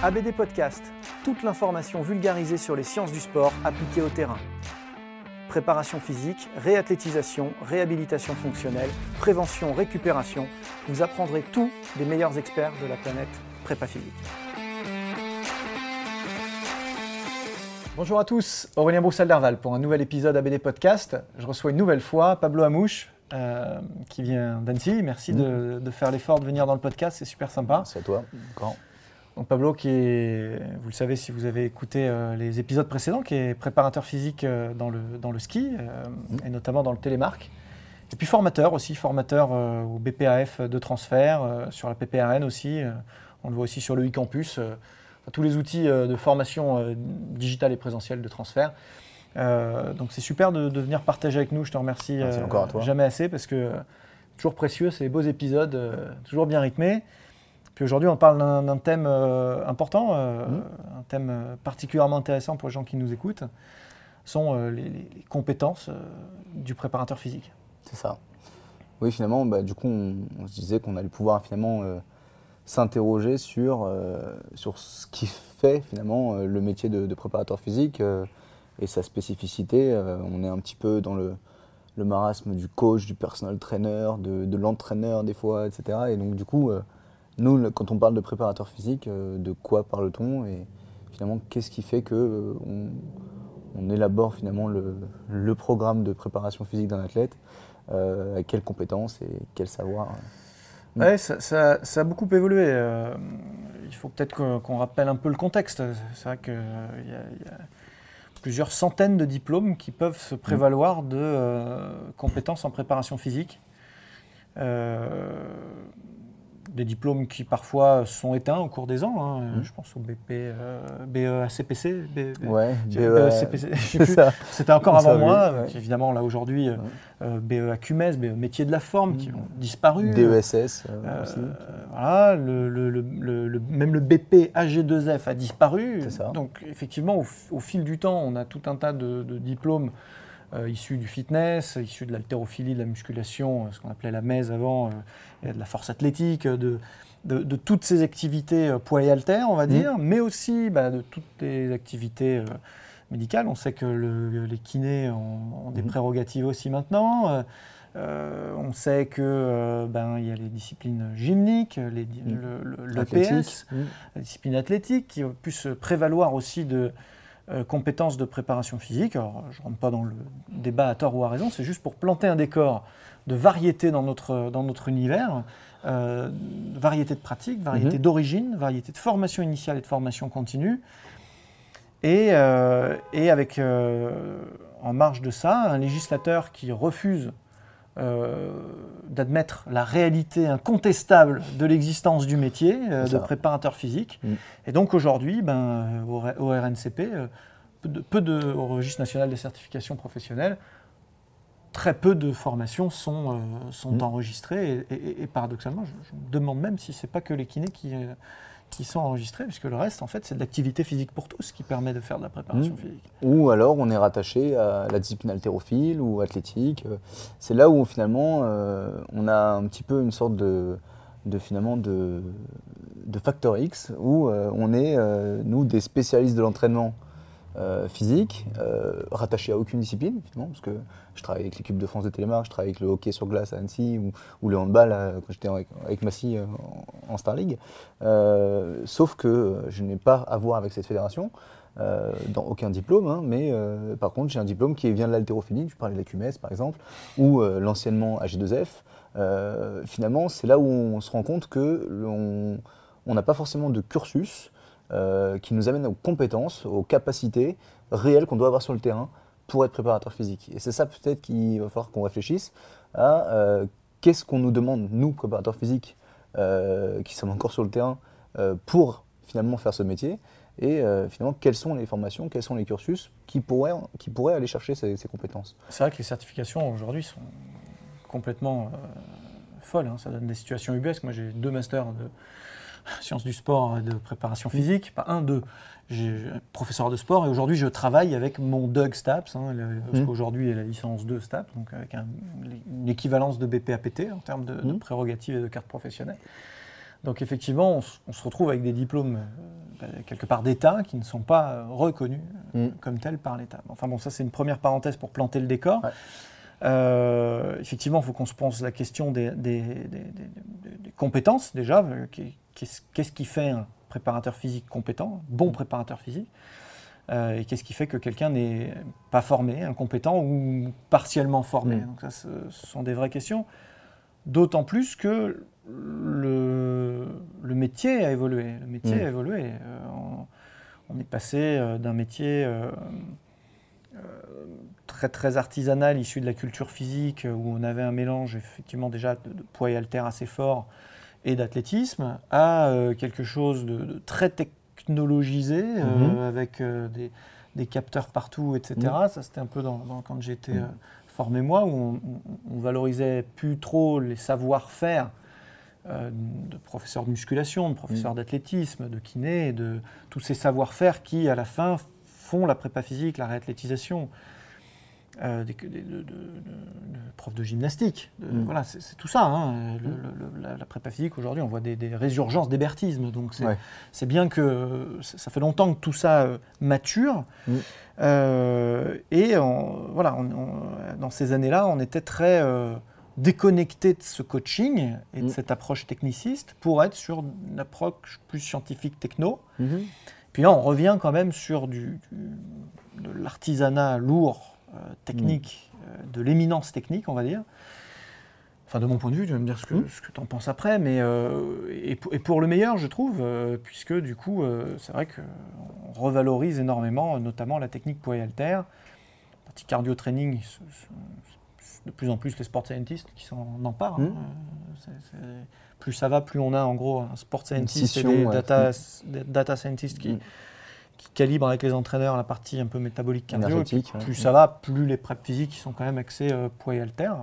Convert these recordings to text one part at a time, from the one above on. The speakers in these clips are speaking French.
ABD Podcast, toute l'information vulgarisée sur les sciences du sport appliquées au terrain. Préparation physique, réathlétisation, réhabilitation fonctionnelle, prévention, récupération, vous apprendrez tout des meilleurs experts de la planète prépa physique. Bonjour à tous, Aurélien Broussal-Derval pour un nouvel épisode ABD Podcast. Je reçois une nouvelle fois Pablo Amouche euh, qui vient d'Annecy. Merci de, de faire l'effort de venir dans le podcast, c'est super sympa. C'est à toi. Donc Pablo, qui est, vous le savez si vous avez écouté euh, les épisodes précédents, qui est préparateur physique euh, dans, le, dans le ski, euh, et notamment dans le télémark. Et puis formateur aussi, formateur au BPAF de transfert, sur la PPRN aussi. on le voit aussi sur le e-campus. tous les outils de formation digitale et présentielle de transfert. Donc c'est super de, de venir partager avec nous. Je te remercie Merci encore à toi. jamais assez parce que toujours précieux, des beaux épisodes, toujours bien rythmés. Puis aujourd'hui, on parle d'un thème euh, important, euh, Mhm. un thème euh, particulièrement intéressant pour les gens qui nous écoutent, sont euh, les, compétences du préparateur physique. C'est ça. Oui, finalement, bah, du coup, on, on se disait qu'on allait pouvoir finalement s'interroger sur, sur ce qui fait finalement le métier de, de préparateur physique et sa spécificité. On est un petit peu dans le, le marasme du coach, du personal trainer, de, de l'entraîneur des fois, etc. Et donc, du coup, nous, quand on parle de préparateur physique, euh, de quoi parle-t-on et finalement, qu'est-ce qui fait que euh, on, on élabore finalement le, le programme de préparation physique d'un athlète, euh, quelles compétences et quel savoir. Ouais, ça, ça- ça a beaucoup évolué. euh, il faut peut-être qu'on rappelle un peu le contexte. C'est vrai qu'il y, a il y a plusieurs centaines de diplômes qui peuvent se prévaloir de euh, compétences en préparation physique. Des diplômes qui parfois sont éteints au cours des ans. hein. Mm. Je pense au BP, euh, BEACPC. B- Ouais, BEACPC, ça. C'était encore avant Ça, oui, moi. ouais. Évidemment, là aujourd'hui, euh, euh, BEA CUMES, BE Métiers de la forme, qui ont disparu. DESS euh, aussi. voilà, le, le- le- le- le- même le BP AG2F a disparu. C'est ça. Donc effectivement, au, fil du temps, on a tout un tas de, de diplômes euh, issus du fitness, issus de l'haltérophilie, de la musculation, euh, ce qu'on appelait la MES avant, euh, et de la force athlétique, euh, de, de, de toutes ces activités poids et haltères, on va Mhm. dire, mais aussi bah, de toutes les activités euh, médicales. On sait que le- les kinés ont, ont des Mhm. prérogatives aussi maintenant. Euh, on sait que euh, ben il y a les disciplines gymniques, les, di- Mm. le, le- le Athlétique. PS, la discipline athlétique, qui ont pu se prévaloir aussi de euh, compétences de préparation physique. Alors, je ne rentre pas dans le débat à tort ou à raison, c'est juste pour planter un décor de variété dans notre, dans notre univers, euh, variété de pratiques, variété Mhm. d'origine, variété de formation initiale et de formation continue. Et, euh, et avec, en marge de ça, un législateur qui refuse euh, d'admettre la réalité incontestable de l'existence du métier euh, de préparateur physique. Mm. Et donc aujourd'hui, ben, au, RNCP, euh, peu de, peu de- au registre national des certifications professionnelles, très peu de formations sont, sont Mm. enregistrées. Et, et- et paradoxalement, je, je me demande même si ce n'est pas que les kinés qui, qui sont enregistrés, puisque le reste, en fait, c'est de l'activité physique pour tous qui permet de faire de la préparation Mmh. physique. Ou alors on est rattaché à la discipline haltérophile ou athlétique. C'est là où finalement euh, on a un petit peu une sorte de, de finalement de, de facteur X où euh, on est euh, nous des spécialistes de l'entraînement euh, physique, euh, rattachés à aucune discipline finalement, parce que je travaille avec l'équipe de France de télémarque, je travaille avec le hockey sur glace à Annecy ou, le handball euh, quand j'étais avec, avec Massy en, Star League. Sauf que je n'ai pas à voir avec cette fédération dans aucun diplôme, hein, mais par contre j'ai un diplôme qui vient de l'haltérophilie, tu parlais de la QMS par exemple, ou l'anciennement AG2F. Euh, finalement, c'est là où on se rend compte que on n'a pas forcément de cursus euh, qui nous amène aux compétences, aux capacités réelles qu'on doit avoir sur le terrain pour être préparateur physique. Et c'est ça peut-être qu'il va falloir qu'on réfléchisse à euh, qu'est-ce qu'on nous demande, nous, préparateurs physiques, euh, qui sommes encore sur le terrain, pour finalement faire ce métier et finalement quelles sont les formations, quels sont les cursus qui pourraient, qui pourraient aller chercher ces, ces compétences? C'est vrai que les certifications aujourd'hui sont complètement folles. hein. Ça donne des situations ubuesques. Moi, j'ai deux masters de sciences du sport et de préparation physique. Pas un, deux. J'ai professeur de sport et aujourd'hui, je travaille avec mon DUG STAPS, hein, le- parce Mhm. qu'aujourd'hui, il a la licence 2 STAPS, donc avec un- une équivalence de BPAPT en termes de, de Mhm. prérogatives et de cartes professionnelles. Donc effectivement, on, se retrouve avec des diplômes euh, bah, quelque part d'État qui ne sont pas euh, reconnus euh, Mhm. comme tels par l'État. Enfin bon, ça c'est une première parenthèse pour planter le décor. Ouais. Euh, effectivement, il faut qu'on se pose la question des, des- des- des- des- des compétences déjà. Euh, qu'est- Qu'est-ce qui fait un préparateur physique compétent, un bon préparateur physique Euh, Et qu'est-ce qui fait que quelqu'un n'est pas formé, incompétent ou partiellement formé Mm. Donc ça, ce ce sont des vraies questions. D'autant plus que le, le métier a évolué. Le métier Mm. a évolué. Euh, on, on est passé d'un métier très très artisanal, issu de la culture physique, euh, où on avait un mélange effectivement déjà de, de poids et haltères assez fort et d'athlétisme, à euh, quelque chose de, de très technologisé, euh, Mhm. avec des, des capteurs partout, etc. Mhm. Ça, c'était un peu dans, dans- quand j'étais Mhm. euh, formé moi, où on, on- on valorisait plus trop les savoir-faire de professeurs de musculation, de professeurs d'athlétisme, de kiné, de tous ces savoir-faire qui, à la fin, font la prépa physique, la réathlétisation. Euh, des, des- de, de- de- de profs de gymnastique. Mm. Voilà, c'est tout ça. hein. Le- le- la, la prépa physique, aujourd'hui, on voit des, des résurgences d'hébertisme. Donc, c'est Ouais. bien que ça fait longtemps que tout ça euh, mature. Mm. Euh, et on- voilà, on- on- dans ces années-là, on était très euh, déconnecté de ce coaching et de Mm. cette approche techniciste pour être sur une approche plus scientifique techno. Mhm. Puis là, on revient quand même sur du, du- de l'artisanat lourd, technique, euh, de l'éminence technique, on va dire. Enfin, de mon point de vue, tu vas me dire ce que, Mm. ce que tu en penses après, mais euh, et, pour- et pour le meilleur, je trouve, euh, puisque du coup, euh, c'est vrai qu'on revalorise énormément, notamment la technique poids et haltère. Partie cardio-training, ce- ce- de plus en plus les sport scientists qui s'en emparent. Hein. Euh, c'est- plus ça va, plus on a en gros un sport scientist scission, et des ouais. data, des data scientists qui. Qui calibrent avec les entraîneurs la partie un peu métabolique cardio. puis ouais. plus ça va, plus les prep physiques qui sont quand même axés euh, poids et haltères.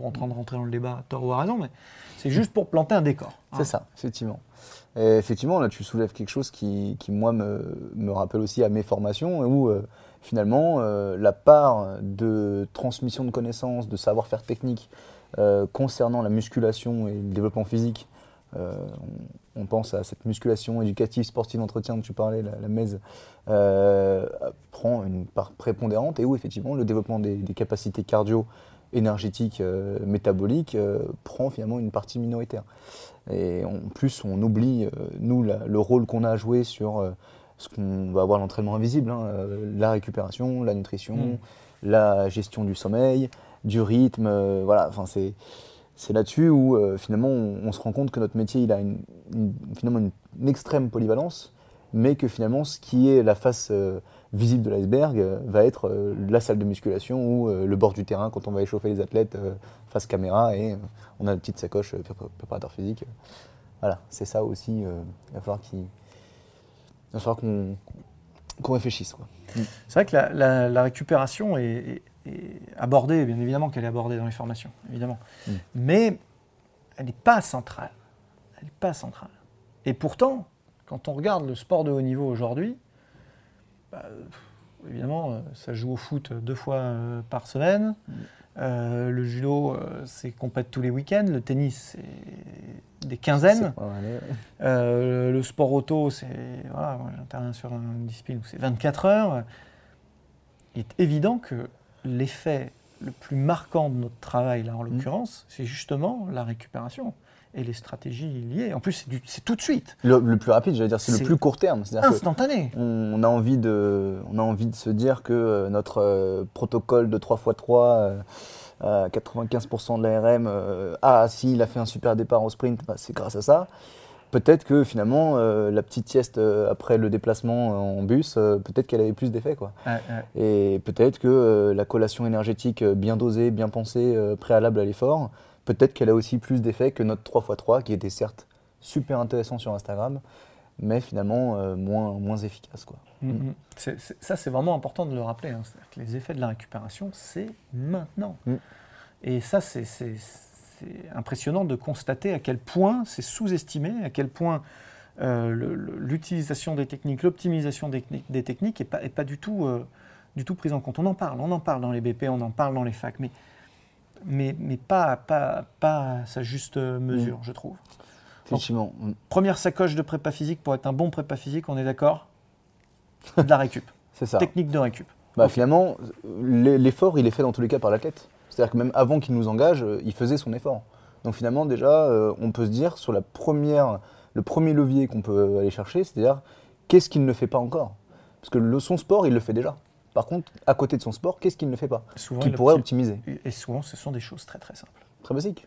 On en train de rentrer dans le débat à tort ou à raison, mais c'est juste pour planter un décor. hein. C'est ça, effectivement. Et effectivement, là, tu soulèves quelque chose qui, qui, moi, me, me rappelle aussi à mes formations, où euh, finalement, euh, la part de transmission de connaissances, de savoir-faire technique euh, concernant la musculation et le développement physique, euh, on, on pense à cette musculation éducative, sportive, entretien dont tu parlais, la, la MES, euh, prend une part prépondérante et où effectivement le développement des, des capacités cardio, énergétiques, euh, métaboliques prend finalement une partie minoritaire. Et en plus, on oublie, nous, la- le rôle qu'on a à jouer sur ce qu'on va avoir l'entraînement invisible, hein, la récupération, la nutrition, Mm. la gestion du sommeil, du rythme. voilà, enfin, c'est. C'est là-dessus où euh, finalement on, se rend compte que notre métier il a une, finalement une, extrême polyvalence, mais que finalement ce qui est la face euh, visible de l'iceberg euh, va être la salle de musculation ou le bord du terrain quand on va échauffer les athlètes face caméra et on a une petite sacoche pré- préparateur physique. Voilà, c'est ça aussi. il va falloir qu'on réfléchisse. C'est vrai que la, récupération est abordée, bien évidemment qu'elle est abordée dans les formations, évidemment. Mm. Mais elle n'est pas centrale. Elle n'est pas centrale. Et pourtant, Quand on regarde le sport de haut niveau aujourd'hui, bah, évidemment, ça joue au foot deux fois par semaine. Euh, le judo, euh, c'est compète tous les week-ends. Le tennis, c'est des quinzaines. Euh, le sport auto, c'est. Voilà, j'interviens sur une discipline où c'est 24 heures. Il est évident que l'effet le plus marquant de notre travail, là en mmh. l'occurrence, c'est justement la récupération et les stratégies liées. En plus, c'est tout de suite. Le, plus rapide, j'allais dire, c'est le plus court terme. Instantané. On, a envie de, on a envie de se dire que euh, notre euh, protocole de 3x3 à 95% de l'ARM, euh, ah, si, il a fait un super départ au sprint, bah, c'est grâce à ça. Peut-être que finalement, la petite sieste après le déplacement en bus, peut-être qu'elle avait plus d'effet. Quoi. Et peut-être que la collation énergétique bien dosée, bien pensée, préalable à l'effort, Peut-être qu'elle a aussi plus d'effet que notre 3x3, qui était certes super intéressant sur Instagram, mais finalement euh, moins, moins efficace. Quoi. Mm, mm. ça, c'est vraiment important de le rappeler. Hein. Que les effets de la récupération, c'est maintenant. Mm. Et ça, c'est impressionnant de constater à quel point c'est sous-estimé, à quel point euh, l'utilisation des techniques, l'optimisation des, des, techniques n'est pas, est pas du, tout, euh, du tout prise en compte. On en parle, on en parle dans les BP, on en parle dans les facs, mais mais, mais pas, pas, pas à sa juste mesure, mm. je trouve. Effectivement. Mm. première sacoche de prépa physique pour être un bon prépa physique, on est d'accord De la récup. C'est ça. Technique de récup. Bah, Finalement, l'effort, il est fait dans tous les cas par l'athlète. C'est-à-dire que même avant qu'il nous engage, euh, il faisait son effort. Donc finalement, déjà, euh, on peut se dire sur la première, le premier levier qu'on peut aller chercher, c'est-à-dire qu'est-ce qu'il ne fait pas encore? Parce que le, son sport, il le fait déjà. Par contre, à côté de son sport, qu'est-ce qu'il ne fait pas? Qu'il pourrait optimiser Et souvent, ce sont des choses très très simples. Très basiques.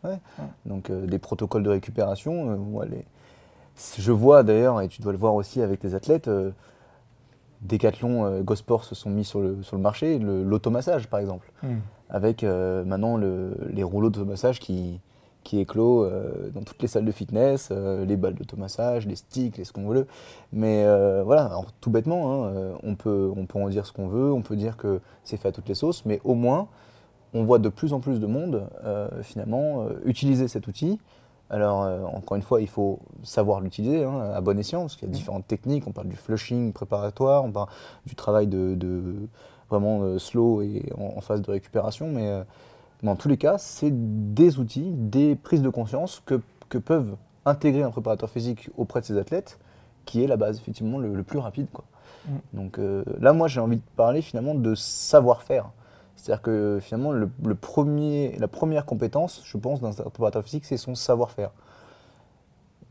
Donc euh, des protocoles de récupération. Euh, je vois d'ailleurs, et tu dois le voir aussi avec tes athlètes, euh, Decathlon, Gosport se sont mis sur le, sur le marché, l'automassage par exemple, hmm. Avec maintenant les rouleaux d'automassage qui, qui éclos euh, dans toutes les salles de fitness, euh, les balles d'automassage, les sticks, les ce qu'on veut. Mais euh, voilà, tout bêtement, hein, on, peut, on peut en dire ce qu'on veut, on peut dire que c'est fait à toutes les sauces, mais au moins, on voit de plus en plus de monde finalement utiliser cet outil. Alors, encore une fois, il faut savoir l'utiliser hein, à bon escient, parce qu'il y a mmh. différentes techniques. On parle du flushing préparatoire, on parle du travail de, vraiment slow et en, en, phase de récupération. Mais dans tous les cas, c'est des outils, des prises de conscience que, peuvent intégrer un préparateur physique auprès de ses athlètes, qui est la base, effectivement, le, plus rapide. Quoi. Mm. Donc euh, là, moi, j'ai envie de parler finalement de savoir-faire. C'est-à-dire que finalement, le, premier, la première compétence, je pense, d'un préparateur physique, c'est son savoir-faire.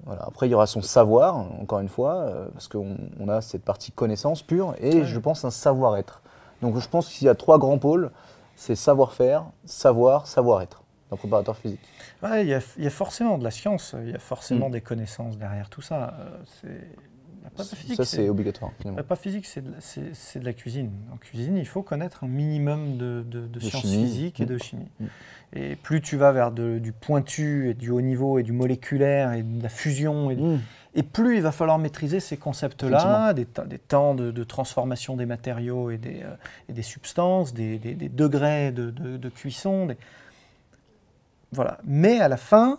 Voilà. Après, il y aura son savoir, encore une fois, euh, parce qu'on a cette partie connaissance pure, et je pense un savoir-être. Donc je pense qu'il y a trois grands pôles c'est savoir-faire, savoir, savoir-être d'un préparateur physique. il, y a, forcément de la science, il y a forcément mm. des connaissances derrière tout ça. Euh, ça, c'est obligatoire. La prépa physique, c'est de, de, la cuisine. En cuisine, il faut connaître un minimum de, de, sciences physiques et de mm. chimie. Mm. Et plus tu vas vers du pointu et du haut niveau et du moléculaire et de la fusion et et plus il va falloir maîtriser ces concepts-là, des, temps de, transformation des matériaux et des, euh, substances, des, degrés de, cuisson. Voilà. Mais à la fin,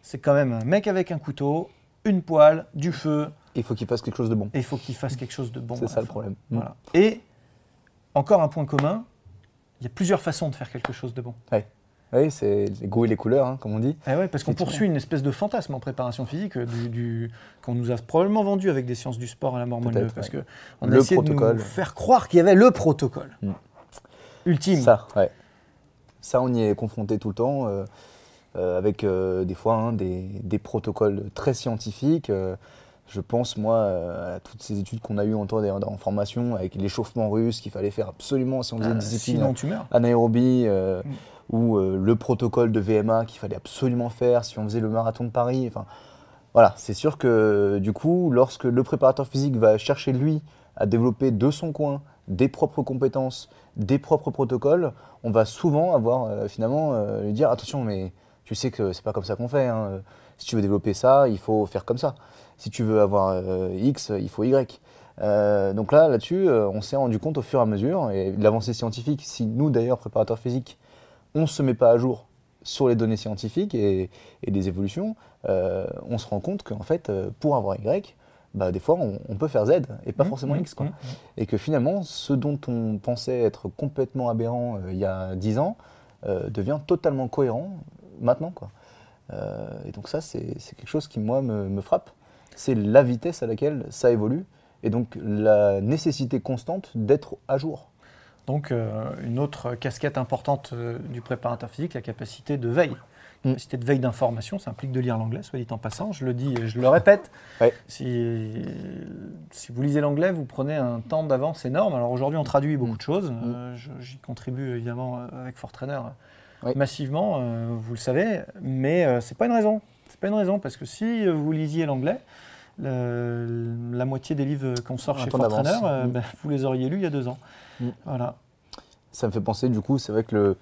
c'est quand même un mec avec un couteau, une poêle, du feu. Il faut qu'il fasse quelque chose de bon. Et il faut qu'il fasse quelque chose de bon. C'est ça le problème. Voilà. Et encore un point commun, il y a plusieurs façons de faire quelque chose de bon. Ouais. Oui, c'est les goûts et les couleurs, hein, comme on dit. Eh ouais, parce qu'on poursuit une espèce de fantasme en préparation physique euh, du, qu'on nous a probablement vendu avec des sciences du sport à la mort parce que on a essayé de nous faire croire qu'il y avait le protocole mm. ultime. Ça, ouais. Ça, on y est confronté tout le temps, euh, euh, avec des fois hein, des, des, protocoles très scientifiques. je pense, moi, à toutes ces études qu'on a eues en, en formation, avec l'échauffement russe qu'il fallait faire absolument si on faisait ah, des disciplines anaérobie. Mm ou euh, le protocole de VMA qu'il fallait absolument faire si on faisait le marathon de Paris. Enfin, voilà, c'est sûr que du coup, lorsque le préparateur physique va chercher lui à développer de son coin des propres compétences, des propres protocoles, on va souvent avoir euh, finalement euh, lui dire attention, mais tu sais que c'est pas comme ça qu'on fait. Hein. Si tu veux développer ça, il faut faire comme ça. Si tu veux avoir X, il faut Y. donc là, là-dessus, on s'est rendu compte au fur et à mesure, et l'avancée scientifique, si nous d'ailleurs, préparateurs physiques, on ne se met pas à jour sur les données scientifiques et, des évolutions, euh, on se rend compte qu'en fait, euh, pour avoir Y, bah, des fois, on, on peut faire Z et pas Mmh, forcément mmh, X. Quoi. mmh. Et que finalement, ce dont on pensait être complètement aberrant euh, il y a 10 ans euh, devient totalement cohérent maintenant. Quoi. Et donc ça, c'est c'est quelque chose qui, moi, me, me frappe. C'est la vitesse à laquelle ça évolue et donc la nécessité constante d'être à jour. Donc, euh, une autre casquette importante euh, du préparateur physique, la capacité de veille. Mm. Capacité de veille d'information, ça implique de lire l'anglais, soit dit en passant. Je le dis et je le répète. Ouais. Si, si vous lisez l'anglais, vous prenez un temps d'avance énorme. Alors aujourd'hui, on traduit beaucoup Mm. de choses. Euh, je- J'y contribue évidemment euh, avec Fortrainer euh, Ouais. massivement, euh, vous le savez. Mais euh, c'est pas une raison. C'est pas une raison parce que si euh, vous lisiez l'anglais, le- la moitié des livres qu'on sort Un chez. Fortrainer, euh, Mm. ben, vous les auriez lus il y a deux ans. Mm. Voilà. Ça me fait penser, du coup, c'est vrai que le...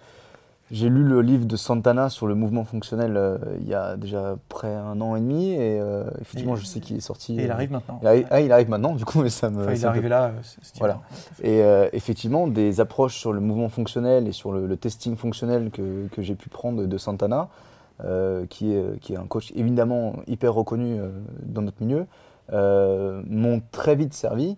j'ai lu le livre de Santana sur le mouvement fonctionnel euh, il y a déjà près un an et demi, et euh, effectivement, Et- je sais qu'il est sorti. Et il arrive maintenant. il arrive- ah, il arrive maintenant, du coup, mais ça me. Enfin, il est arrivé fait- là, c'est- c'est Voilà. Et euh, effectivement, des approches sur le mouvement fonctionnel et sur le, le testing fonctionnel que, que j'ai pu prendre de Santana, euh, qui, est, qui est un coach évidemment hyper reconnu euh, dans notre milieu, euh, m'ont très vite servi,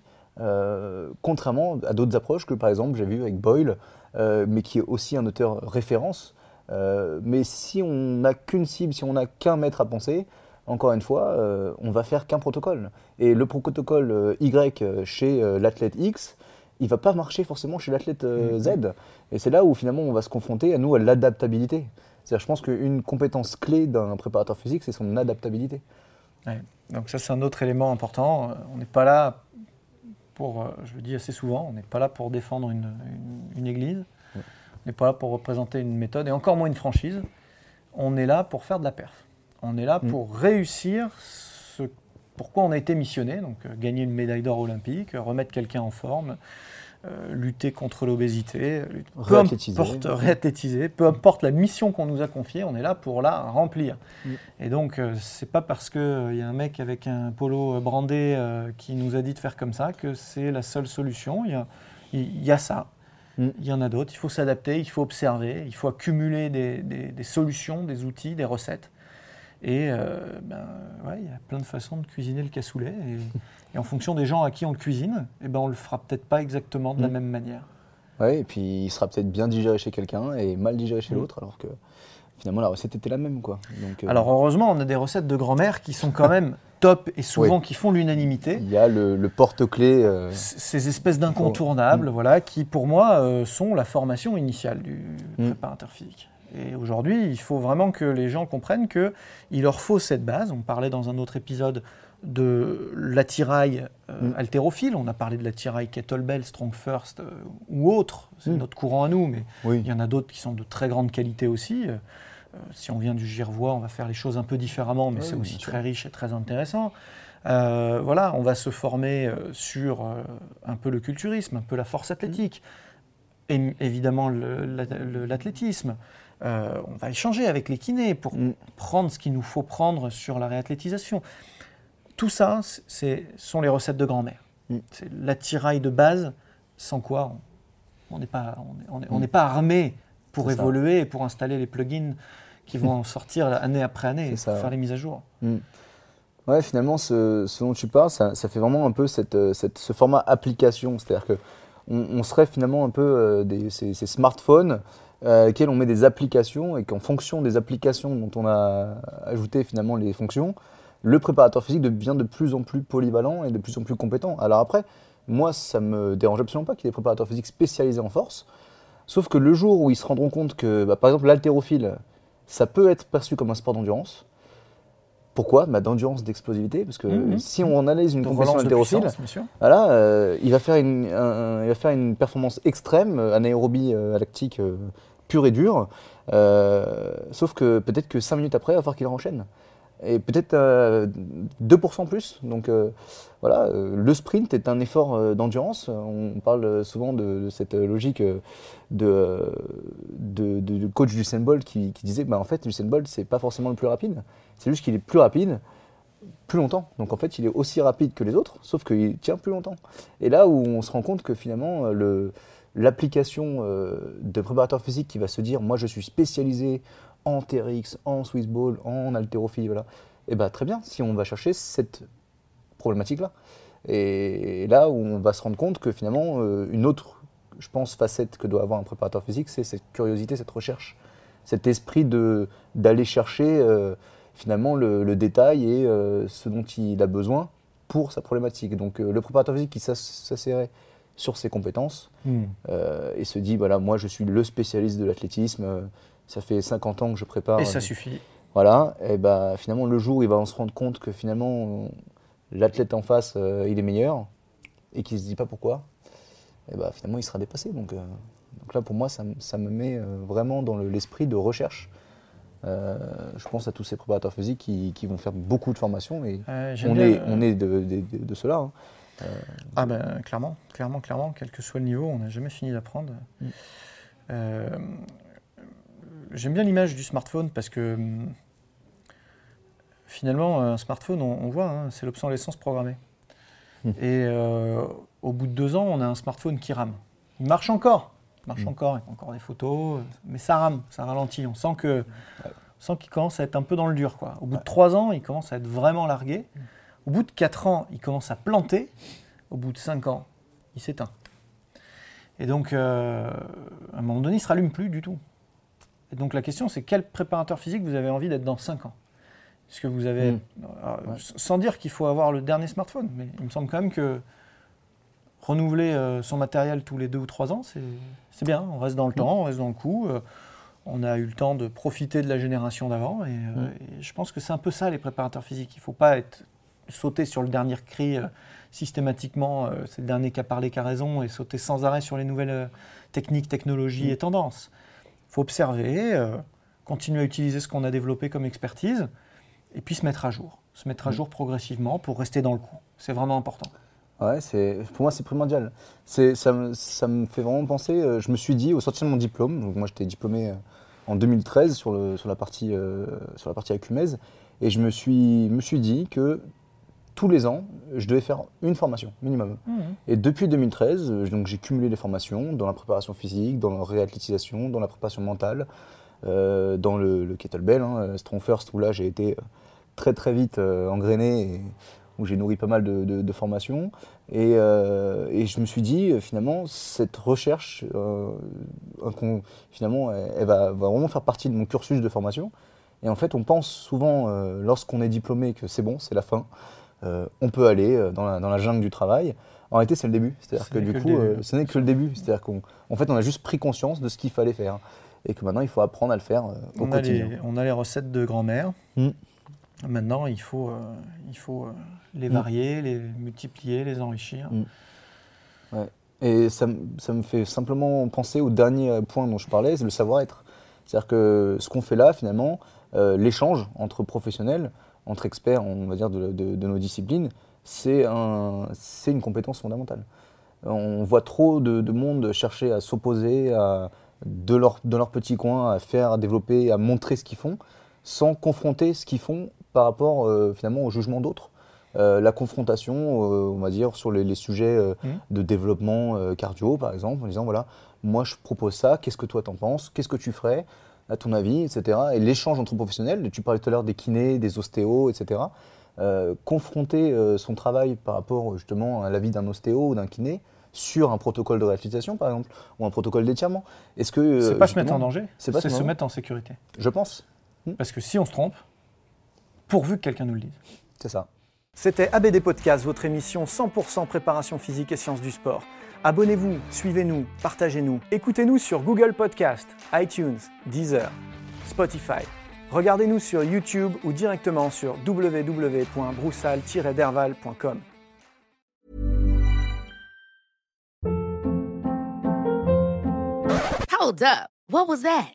contrairement à d'autres approches que par exemple j'ai vu avec Boyle, mais qui est aussi un auteur référence. Mais si on n'a qu'une cible, si on n'a qu'un maître à penser, encore une fois, on va faire qu'un protocole. Et le protocole Y chez l'athlète X, il va pas marcher forcément chez l'athlète Mhm. Z. Et c'est là où finalement on va se confronter à nous à l'adaptabilité. C'est-à-dire, je pense qu'une compétence clé d'un préparateur physique, c'est son adaptabilité. Donc ça, c'est un autre élément important. On n'est pas là pour, euh, je le dis assez souvent, on n'est pas là pour défendre une, une- une église. On n'est pas là pour représenter une méthode, et encore moins une franchise. On est là pour faire de la perf. On est là Mm. pour réussir ce pourquoi on a été missionné, donc euh, gagner une médaille d'or olympique, remettre quelqu'un en forme, euh, lutter contre l'obésité, euh, peu importe, réathlétiser, peu importe la mission qu'on nous a confiée, on est là pour la remplir. Mm. Et donc, euh, c'est pas parce qu'il y a un mec avec un polo euh, brandé euh, qui nous a dit de faire comme ça que c'est la seule solution. Il y a, il y a ça. Mm. Il y en a d'autres. Il faut s'adapter, il faut observer, il faut accumuler des, des- des solutions, des outils, des recettes. Et euh, ben, ouais, il y a plein de façons de cuisiner le cassoulet. Et, et en fonction des gens à qui on le cuisine, eh ben, on le fera peut-être pas exactement de la Mm. même manière. Ouais, et puis il sera peut-être bien digéré chez quelqu'un et mal digéré chez Mm. l'autre, alors que finalement la recette était la même. Quoi. Donc, euh, Alors heureusement, on a des recettes de grand-mère qui sont quand même top et souvent qui font l'unanimité. il y a le, le porte-clés. euh, Ces espèces d'incontournables, voilà, qui pour moi euh, sont la formation initiale du Mm. préparateur physique. Et aujourd'hui, il faut vraiment que les gens comprennent qu'il leur faut cette base. On parlait dans un autre épisode de l'attirail euh, Mm. haltérophile. On a parlé de l'attirail kettlebell, strong first euh, ou autre. C'est Mm. notre courant à nous, mais oui. il y en a d'autres qui sont de très grande qualité aussi. Euh, si on vient du Girevois, on va faire les choses un peu différemment, mais Oui, c'est aussi très riche et très intéressant. Euh, voilà, on va se former sur un peu le culturisme, un peu la force athlétique, et évidemment l'athlétisme. Euh, on va échanger avec les kinés pour Mm. prendre ce qu'il nous faut prendre sur la réathlétisation. Tout ça, c- c'est sont les recettes de grand-mère. Mm. C'est l'attirail de base, sans quoi on n'est pas, on Mm. pas armé pour ça. évoluer et pour installer les plugins qui vont sortir année après année, ça, pour faire ouais. les mises à jour. Ouais, finalement, ce, ce dont tu parles, ça, ça fait vraiment un peu cette, euh, cette- ce format application. C'est-à-dire que on, on serait finalement un peu euh, des, ces, ces smartphones euh, auxquels on met des applications et qu'en fonction des applications dont on a ajouté finalement les fonctions, le préparateur physique devient de plus en plus polyvalent et de plus en plus compétent. Alors après, moi, ça me dérange absolument pas qu'il y ait des préparateurs physiques spécialisés en force. Sauf que le jour où ils se rendront compte que, bah, par exemple, l'haltérophile, ça peut être perçu comme un sport d'endurance. Pourquoi? Bah, D'endurance, d'explosivité. Parce que Mhm. si on analyse une compétition haltérophile, voilà, euh, il, va faire une, un- il va faire une performance extrême, euh, anaérobie euh, lactique euh, pure et dure. Euh, sauf que peut-être que 5 minutes après, il va falloir qu'il enchaîne. Et peut-être euh, 2% plus. Donc euh, voilà, euh, le sprint est un effort d'endurance. On parle souvent de, cette logique de, de, coach Usain Bolt qui, qui disait bah, en fait, Usain Bolt, c'est pas forcément le plus rapide. C'est juste qu'il est plus rapide plus longtemps. Donc en fait, il est aussi rapide que les autres, sauf qu'il tient plus longtemps. Et là où on se rend compte que finalement, le- l'application euh, de préparateur physique qui va se dire, moi je suis spécialisé en TRX, en Swiss Ball, en haltérophilie, voilà. Et bien très bien, si on va chercher cette problématique-là. Et là où on va se rendre compte que finalement, euh, une autre, je pense, facette que doit avoir un préparateur physique, c'est cette curiosité, cette recherche, cet esprit d'aller chercher euh, finalement le, détail et ce dont il a besoin pour sa problématique. Donc le préparateur physique qui s'ass- s'asserrait sur ses compétences Hmm. euh, et se dit voilà moi je suis le spécialiste de l'athlétisme, euh, ça fait 50 ans que je prépare. Et ça euh, suffit. voilà, et bah finalement le jour où il va se rendre compte que finalement l'athlète en face il est meilleur et qu'il se dit pas pourquoi, et bah finalement il sera dépassé. Donc, donc là pour moi ça, me- ça me met vraiment dans le- l'esprit de recherche. Euh, je pense à tous ces préparateurs physiques qui, qui vont faire beaucoup de formations et Euh, on est, on est de, de, de- de cela. hein. Ah ben clairement, clairement, clairement, quel que soit le niveau, on n'a jamais fini d'apprendre. Mm. Euh, J'aime bien l'image du smartphone parce que hum, finalement, un smartphone, on, on voit, hein, c'est l'obsolescence programmée. Mm. Et euh, au bout de deux ans, on a un smartphone qui rame. Il marche encore, il marche Mm. encore, il fait encore des photos, euh, mais ça rame, ça ralentit. On sent que, on sent qu'il commence à être un peu dans le dur. Quoi. Au bout de trois ans, il commence à être vraiment largué. Au bout de 4 ans, il commence à planter. Au bout de 5 ans, il s'éteint. Et donc, euh, à un moment donné, il ne se rallume plus du tout. Et donc, la question, c'est quel préparateur physique vous avez envie d'être dans 5 ans? Est-ce que vous avez. Mm. Alors, Ouais. s- Sans dire qu'il faut avoir le dernier smartphone, mais il me semble quand même que renouveler euh, son matériel tous les 2 ou 3 ans, c'est bien. On reste dans le temps, on reste dans le coup. euh, on a eu le temps de profiter de la génération d'avant. Et, et je pense que c'est un peu ça, les préparateurs physiques. Il ne faut pas être, sauter sur le dernier cri euh, systématiquement. euh, c'est le dernier qui a parlé qui a raison et sauter sans arrêt sur les nouvelles euh, techniques, technologies et tendances. Il faut observer, euh, continuer à utiliser ce qu'on a développé comme expertise et puis se mettre à jour. Se mettre à jour progressivement pour rester dans le coup. C'est vraiment important. Ouais, pour moi, c'est primordial. Ça, me, ça me fait vraiment penser. euh, je me suis dit, au sortir de mon diplôme, donc moi j'étais diplômé euh, en 2013 sur, le, sur, la partie, euh, sur la partie Acumez, et je me suis, me suis dit que tous les ans, je devais faire une formation minimum. Et depuis 2013, euh, donc j'ai cumulé les formations dans la préparation physique, dans la réathlétisation, dans la préparation mentale, euh, dans le, le kettlebell, hein, Strong First, où là j'ai été euh, très très vite euh, engrainé, et où j'ai nourri pas mal de, de- de formations. Et, euh, et je me suis dit, euh, finalement, cette recherche, euh, finalement, elle, elle va, va vraiment faire partie de mon cursus de formation. Et en fait, on pense souvent, euh, lorsqu'on est diplômé, que c'est bon, c'est la fin. Euh, on peut aller euh, dans la, dans la jungle du travail. En réalité, c'est le début. C'est-à-dire Ce que du que coup, euh, ce n'est que le début. C'est-à-dire qu'en en fait, on a juste pris conscience de ce qu'il fallait faire. Et que maintenant, il faut apprendre à le faire euh, au On a, les, on a les recettes de grand-mère. Mm. Maintenant, il faut, il faut les Mm. varier, les multiplier, les enrichir. Mm. Et ça, me- ça me fait simplement penser au dernier point dont je parlais, c'est le savoir-être. C'est-à-dire que ce qu'on fait là, finalement, l'échange entre professionnels, entre experts, on va dire, de, de- de nos disciplines, c'est un, c'est une compétence fondamentale. On voit trop de, de monde chercher à s'opposer, de, leur, de leur petit coin, à faire, à développer, à montrer ce qu'ils font, sans confronter ce qu'ils font par rapport euh, finalement au jugement d'autres. Euh, la confrontation, euh, on va dire, sur les, les sujets Mhm. de développement cardio, par exemple, en disant voilà, moi je propose ça, qu'est-ce que toi t'en penses, qu'est-ce que tu ferais, à ton avis, etc. Et l'échange entre professionnels, tu parlais tout à l'heure des kinés, des ostéos, etc. Euh, confronter euh, son travail par rapport justement à l'avis d'un ostéo ou d'un kiné sur un protocole de réalisation, par exemple, ou un protocole d'étirement. Est-ce que C'est pas se mettre en danger, c'est se se mettre en- mettre en sécurité. Je pense, Parce que si on se trompe, pourvu que quelqu'un nous le dise. c'est ça. C'était ABD Podcast, votre émission 100% préparation physique et sciences du sport. Abonnez-vous, suivez-nous, partagez-nous. Écoutez-nous sur Google Podcast, iTunes, Deezer, Spotify. Regardez-nous sur YouTube ou directement sur www.broussal-derval.com. Hold up. What was that?